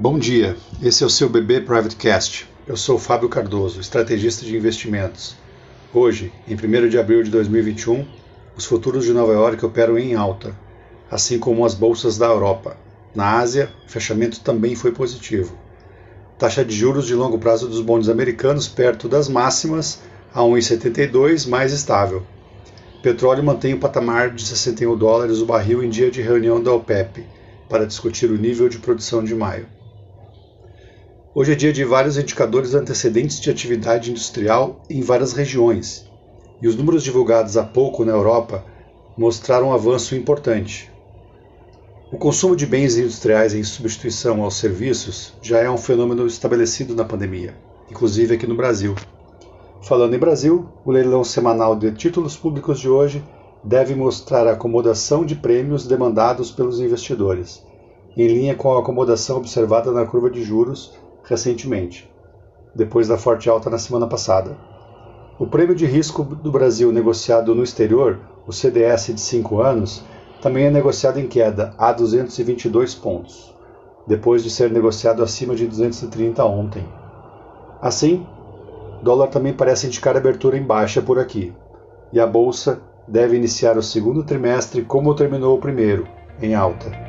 Bom dia, esse é o seu BB Private Cast. Eu sou Fábio Cardoso, estrategista de investimentos. Hoje, em 1 de abril de 2021, os futuros de Nova York operam em alta, assim como as bolsas da Europa. Na Ásia, o fechamento também foi positivo. Taxa de juros de longo prazo dos bondes americanos perto das máximas, a 1,72, mais estável. Petróleo mantém o patamar de 61 dólares o barril em dia de reunião da OPEP para discutir o nível de produção de maio. Hoje é dia de vários indicadores antecedentes de atividade industrial em várias regiões, e os números divulgados há pouco na Europa mostraram um avanço importante. O consumo de bens industriais em substituição aos serviços já é um fenômeno estabelecido na pandemia, inclusive aqui no Brasil. Falando em Brasil, o leilão semanal de títulos públicos de hoje deve mostrar a acomodação de prêmios demandados pelos investidores, em linha com a acomodação observada na curva de juros recentemente, depois da forte alta na semana passada. O prêmio de risco do Brasil negociado no exterior, o CDS de 5 anos, também é negociado em queda a 222 pontos, depois de ser negociado acima de 230 ontem. Assim, dólar também parece indicar abertura em baixa por aqui, e a bolsa deve iniciar o segundo trimestre como terminou o primeiro, em alta.